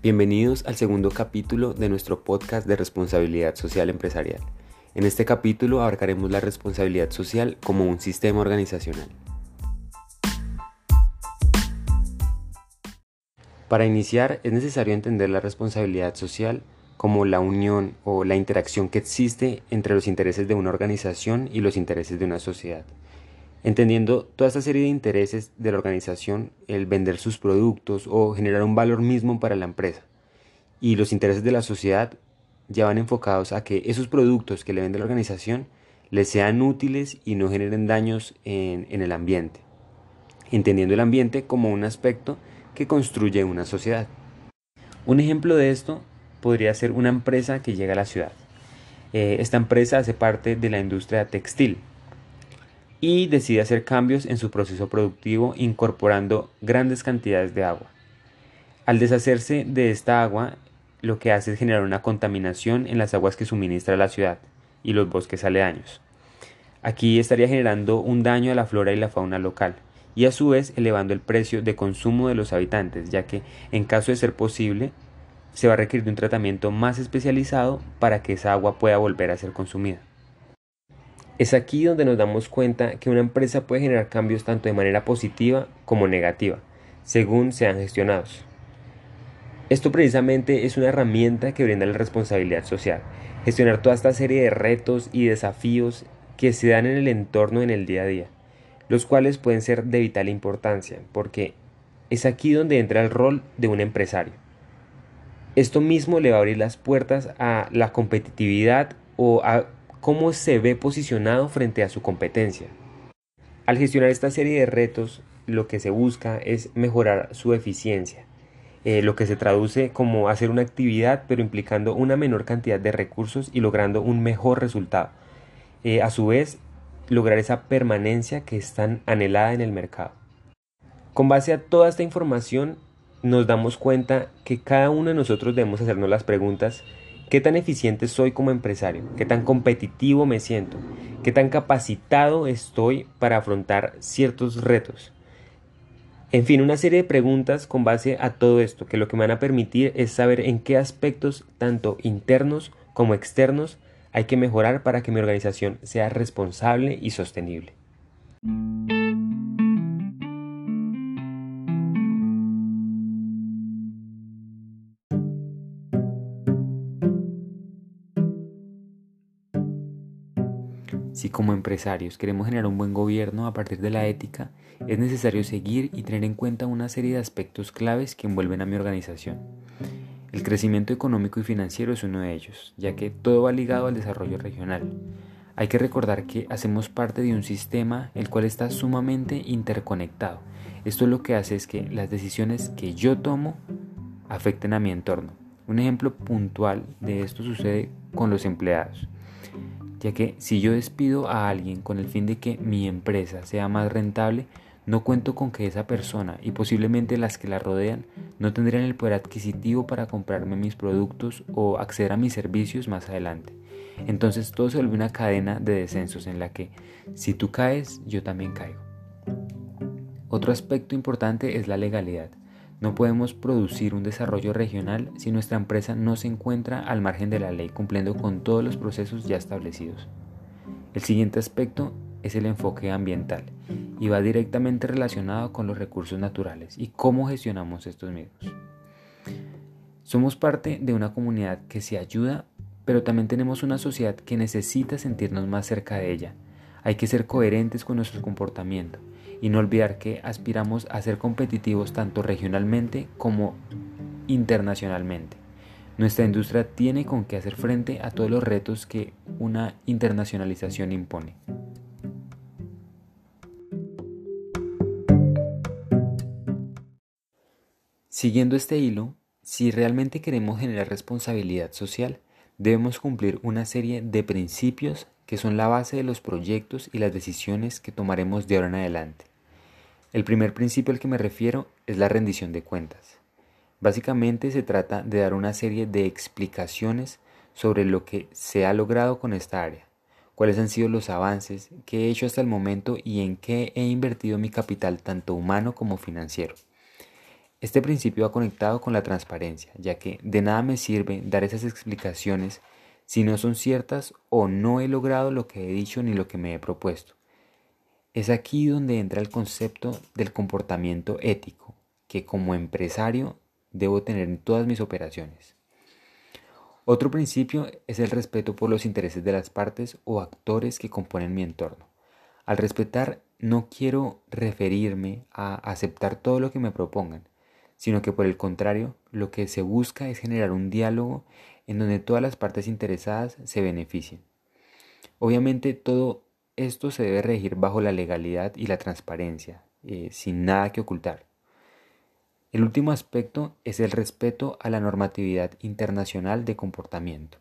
Bienvenidos al segundo capítulo de nuestro podcast de responsabilidad social empresarial. En este capítulo abarcaremos la responsabilidad social como un sistema organizacional. Para iniciar es necesario entender la responsabilidad social como la unión o la interacción que existe entre los intereses de una organización y los intereses de una sociedad. Entendiendo toda esta serie de intereses de la organización, el vender sus productos o generar un valor mismo para la empresa, y los intereses de la sociedad ya van enfocados a que esos productos que le vende la organización les sean útiles y no generen daños en, el ambiente, entendiendo el ambiente como un aspecto que construye una sociedad. Un ejemplo de esto podría ser una empresa que llega a la ciudad. Eh, esta empresa hace parte de la industria textil y decide hacer cambios en su proceso productivo incorporando grandes cantidades de agua. Al deshacerse de esta agua, lo que hace es generar una contaminación en las aguas que suministra la ciudad y los bosques aledaños. Aquí estaría generando un daño a la flora y la fauna local y a su vez elevando el precio de consumo de los habitantes, ya que en caso de ser posible se va a requerir de un tratamiento más especializado para que esa agua pueda volver a ser consumida. Es aquí donde nos damos cuenta que una empresa puede generar cambios tanto de manera positiva como negativa, según sean gestionados. Esto precisamente es una herramienta que brinda la responsabilidad social, gestionar toda esta serie de retos y desafíos que se dan en el entorno en el día a día, los cuales pueden ser de vital importancia, porque es aquí donde entra el rol de un empresario. Esto mismo le va a abrir las puertas a la competitividad o a cómo se ve posicionado frente a su competencia. Al gestionar esta serie de retos, lo que se busca es mejorar su eficiencia, eh, lo que se traduce como hacer una actividad pero implicando una menor cantidad de recursos y logrando un mejor resultado. Eh, a su vez, lograr esa permanencia que es tan anhelada en el mercado. Con base a toda esta información, nos damos cuenta que cada uno de nosotros debemos hacernos las preguntas, ¿qué tan eficiente soy como empresario? ¿Qué tan competitivo me siento? ¿Qué tan capacitado estoy para afrontar ciertos retos? En fin, una serie de preguntas con base a todo esto, que lo que me van a permitir es saber en qué aspectos, tanto internos como externos, hay que mejorar para que mi organización sea responsable y sostenible. Si como empresarios queremos generar un buen gobierno a partir de la ética, es necesario seguir y tener en cuenta una serie de aspectos claves que envuelven a mi organización. El crecimiento económico y financiero es uno de ellos, ya que todo va ligado al desarrollo regional. Hay que recordar que hacemos parte de un sistema el cual está sumamente interconectado. Esto lo que hace es que las decisiones que yo tomo afecten a mi entorno. Un ejemplo puntual de esto sucede con los empleados ya que si yo despido a alguien con el fin de que mi empresa sea más rentable, no cuento con que esa persona y posiblemente las que la rodean no tendrían el poder adquisitivo para comprarme mis productos o acceder a mis servicios más adelante. Entonces todo se vuelve una cadena de descensos en la que si tú caes, yo también caigo. Otro aspecto importante es la legalidad. No podemos producir un desarrollo regional si nuestra empresa no se encuentra al margen de la ley cumpliendo con todos los procesos ya establecidos. El siguiente aspecto es el enfoque ambiental y va directamente relacionado con los recursos naturales y cómo gestionamos estos mismos. Somos parte de una comunidad que se ayuda, pero también tenemos una sociedad que necesita sentirnos más cerca de ella. Hay que ser coherentes con nuestro comportamiento y no olvidar que aspiramos a ser competitivos tanto regionalmente como internacionalmente. Nuestra industria tiene con qué hacer frente a todos los retos que una internacionalización impone. Siguiendo este hilo, si realmente queremos generar responsabilidad social, debemos cumplir una serie de principios que son la base de los proyectos y las decisiones que tomaremos de ahora en adelante. El primer principio al que me refiero es la rendición de cuentas. Básicamente se trata de dar una serie de explicaciones sobre lo que se ha logrado con esta área, cuáles han sido los avances que he hecho hasta el momento y en qué he invertido mi capital tanto humano como financiero. Este principio va conectado con la transparencia, ya que de nada me sirve dar esas explicaciones si no son ciertas o no he logrado lo que he dicho ni lo que me he propuesto. Es aquí donde entra el concepto del comportamiento ético, que como empresario debo tener en todas mis operaciones. Otro principio es el respeto por los intereses de las partes o actores que componen mi entorno. Al respetar no quiero referirme a aceptar todo lo que me propongan, sino que por el contrario, lo que se busca es generar un diálogo en donde todas las partes interesadas se beneficien. Obviamente todo esto se debe regir bajo la legalidad y la transparencia, eh, sin nada que ocultar. El último aspecto es el respeto a la normatividad internacional de comportamiento.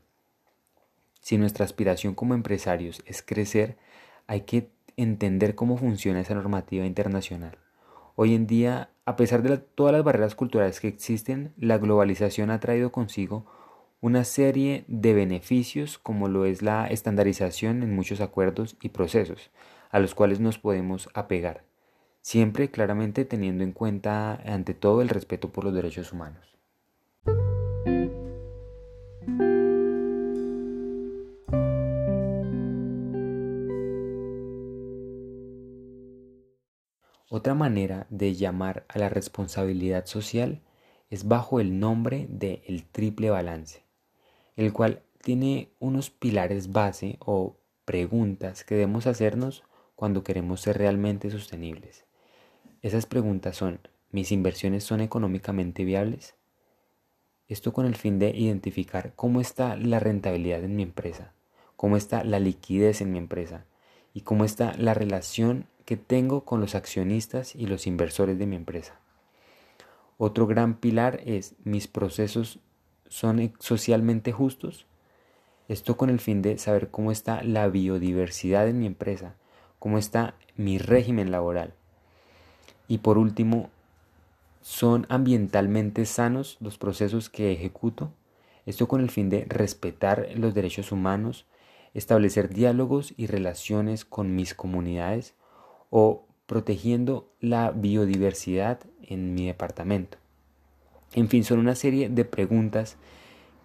Si nuestra aspiración como empresarios es crecer, hay que entender cómo funciona esa normativa internacional. Hoy en día, a pesar de todas las barreras culturales que existen, la globalización ha traído consigo una serie de beneficios como lo es la estandarización en muchos acuerdos y procesos a los cuales nos podemos apegar siempre claramente teniendo en cuenta ante todo el respeto por los derechos humanos. Otra manera de llamar a la responsabilidad social es bajo el nombre de el triple balance, el cual tiene unos pilares base o preguntas que debemos hacernos cuando queremos ser realmente sostenibles. Esas preguntas son, ¿mis inversiones son económicamente viables? Esto con el fin de identificar cómo está la rentabilidad en mi empresa, cómo está la liquidez en mi empresa y cómo está la relación que tengo con los accionistas y los inversores de mi empresa. Otro gran pilar es, ¿mis procesos son socialmente justos? Esto con el fin de saber cómo está la biodiversidad en mi empresa, cómo está mi régimen laboral, y por último, ¿son ambientalmente sanos los procesos que ejecuto? Esto con el fin de respetar los derechos humanos, establecer diálogos y relaciones con mis comunidades o protegiendo la biodiversidad en mi departamento. En fin, son una serie de preguntas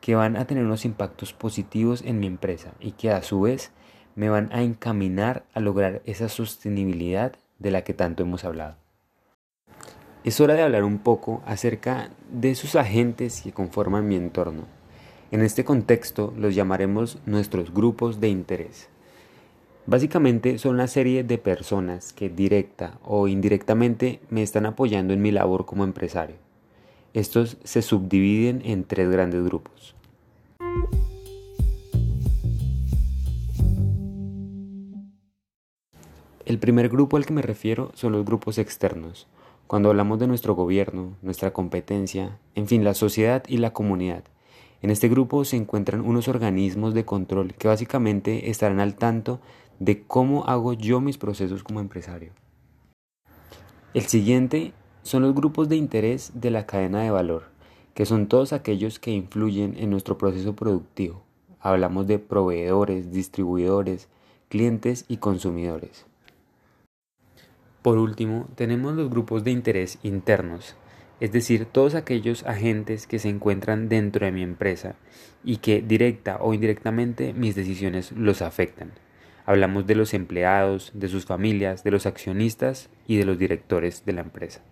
que van a tener unos impactos positivos en mi empresa y que a su vez me van a encaminar a lograr esa sostenibilidad de la que tanto hemos hablado. Es hora de hablar un poco acerca de esos agentes que conforman mi entorno. En este contexto los llamaremos nuestros grupos de interés. Básicamente son una serie de personas que directa o indirectamente me están apoyando en mi labor como empresario. Estos se subdividen en tres grandes grupos. El primer grupo al que me refiero son los grupos externos, cuando hablamos de nuestro gobierno, nuestra competencia, en fin, la sociedad y la comunidad. En este grupo se encuentran unos organismos de control que básicamente estarán al tanto de cómo hago yo mis procesos como empresario. El siguiente son los grupos de interés de la cadena de valor, que son todos aquellos que influyen en nuestro proceso productivo. Hablamos de proveedores, distribuidores, clientes y consumidores. Por último, tenemos los grupos de interés internos, es decir, todos aquellos agentes que se encuentran dentro de mi empresa y que directa o indirectamente mis decisiones los afectan. Hablamos de los empleados, de sus familias, de los accionistas y de los directores de la empresa.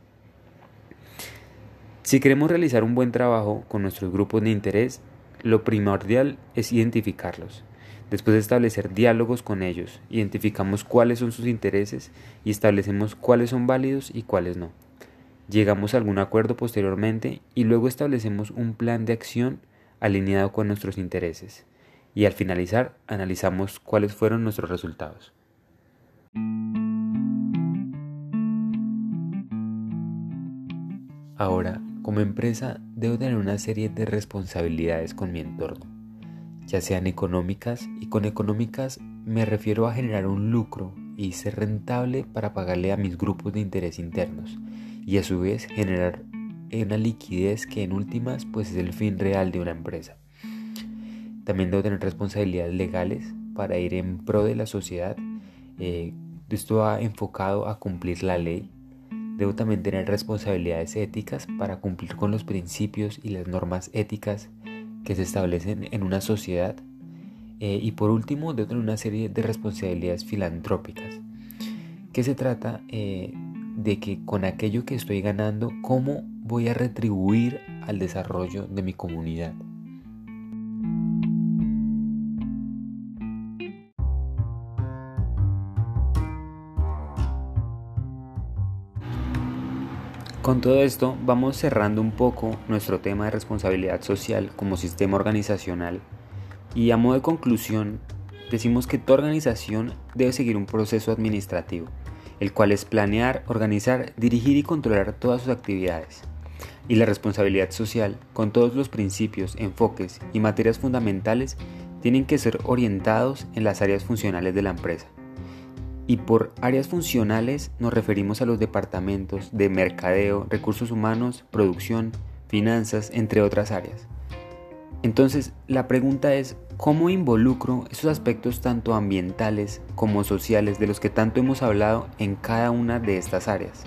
Si queremos realizar un buen trabajo con nuestros grupos de interés, lo primordial es identificarlos Después de establecer diálogos con ellos, identificamos cuáles son sus intereses y establecemos cuáles son válidos y cuáles no. Llegamos a algún acuerdo posteriormente y luego establecemos un plan de acción alineado con nuestros intereses. Y al finalizar analizamos cuáles fueron nuestros resultados. Ahora, como empresa, debo tener una serie de responsabilidades con mi entorno ya sean económicas, y con económicas me refiero a generar un lucro y ser rentable para pagarle a mis grupos de interés internos y a su vez generar una liquidez que en últimas pues es el fin real de una empresa. También debo tener responsabilidades legales para ir en pro de la sociedad. Eh, esto va enfocado a cumplir la ley. Debo también tener responsabilidades éticas para cumplir con los principios y las normas éticas que se establecen en una sociedad. Eh, y por último, debo tener una serie de responsabilidades filantrópicas, que se trata eh, de que con aquello que estoy ganando, ¿cómo voy a retribuir al desarrollo de mi comunidad? Con todo esto vamos cerrando un poco nuestro tema de responsabilidad social como sistema organizacional y a modo de conclusión decimos que toda organización debe seguir un proceso administrativo, el cual es planear, organizar, dirigir y controlar todas sus actividades. Y la responsabilidad social, con todos los principios, enfoques y materias fundamentales, tienen que ser orientados en las áreas funcionales de la empresa y por áreas funcionales nos referimos a los departamentos de mercadeo, recursos humanos, producción, finanzas, entre otras áreas. Entonces, la pregunta es, ¿cómo involucro esos aspectos tanto ambientales como sociales de los que tanto hemos hablado en cada una de estas áreas?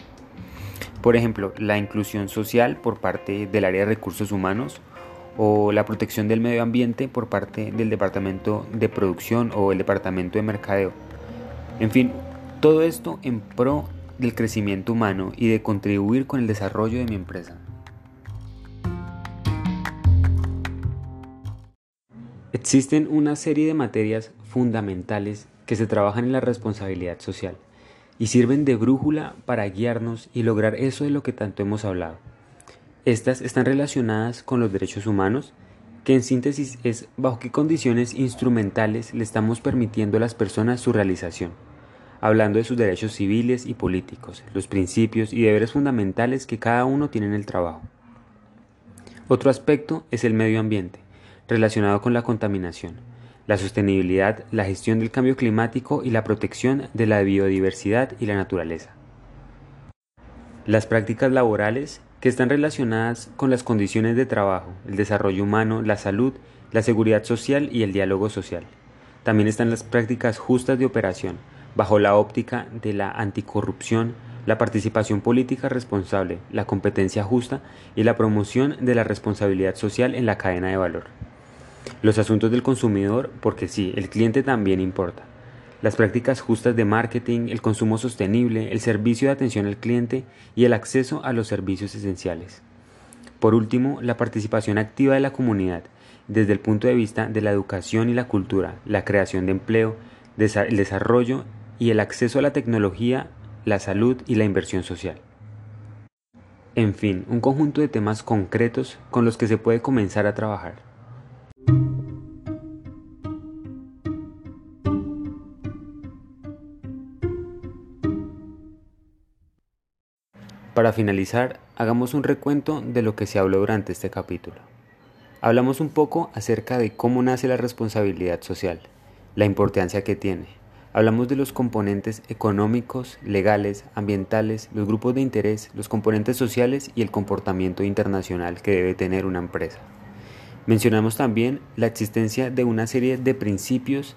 Por ejemplo, la inclusión social por parte del área de recursos humanos o la protección del medio ambiente por parte del departamento de producción o el departamento de mercadeo. En fin, todo esto en pro del crecimiento humano y de contribuir con el desarrollo de mi empresa. Existen una serie de materias fundamentales que se trabajan en la responsabilidad social y sirven de brújula para guiarnos y lograr eso de lo que tanto hemos hablado. Estas están relacionadas con los derechos humanos, que en síntesis es bajo qué condiciones instrumentales le estamos permitiendo a las personas su realización, hablando de sus derechos civiles y políticos, los principios y deberes fundamentales que cada uno tiene en el trabajo. Otro aspecto es el medio ambiente, relacionado con la contaminación, la sostenibilidad, la gestión del cambio climático y la protección de la biodiversidad y la naturaleza. Las prácticas laborales que están relacionadas con las condiciones de trabajo, el desarrollo humano, la salud, la seguridad social y el diálogo social. También están las prácticas justas de operación, bajo la óptica de la anticorrupción, la participación política responsable, la competencia justa y la promoción de la responsabilidad social en la cadena de valor. Los asuntos del consumidor, porque sí, el cliente también importa las prácticas justas de marketing, el consumo sostenible, el servicio de atención al cliente y el acceso a los servicios esenciales. Por último, la participación activa de la comunidad desde el punto de vista de la educación y la cultura, la creación de empleo, el desarrollo y el acceso a la tecnología, la salud y la inversión social. En fin, un conjunto de temas concretos con los que se puede comenzar a trabajar. Para finalizar, hagamos un recuento de lo que se habló durante este capítulo. Hablamos un poco acerca de cómo nace la responsabilidad social, la importancia que tiene. Hablamos de los componentes económicos, legales, ambientales, los grupos de interés, los componentes sociales y el comportamiento internacional que debe tener una empresa. Mencionamos también la existencia de una serie de principios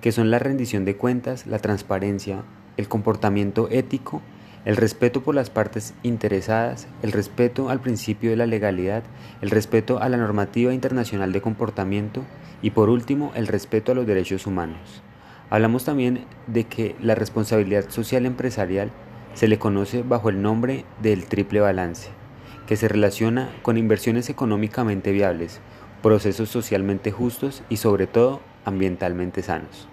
que son la rendición de cuentas, la transparencia, el comportamiento ético el respeto por las partes interesadas, el respeto al principio de la legalidad, el respeto a la normativa internacional de comportamiento y por último el respeto a los derechos humanos. Hablamos también de que la responsabilidad social empresarial se le conoce bajo el nombre del triple balance, que se relaciona con inversiones económicamente viables, procesos socialmente justos y sobre todo ambientalmente sanos.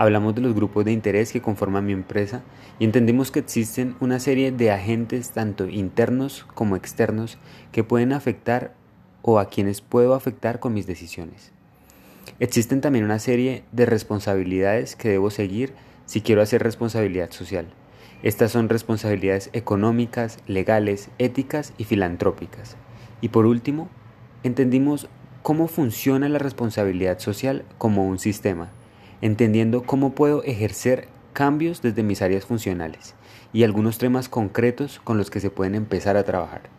Hablamos de los grupos de interés que conforman mi empresa y entendimos que existen una serie de agentes tanto internos como externos que pueden afectar o a quienes puedo afectar con mis decisiones. Existen también una serie de responsabilidades que debo seguir si quiero hacer responsabilidad social. Estas son responsabilidades económicas, legales, éticas y filantrópicas. Y por último, entendimos cómo funciona la responsabilidad social como un sistema entendiendo cómo puedo ejercer cambios desde mis áreas funcionales y algunos temas concretos con los que se pueden empezar a trabajar.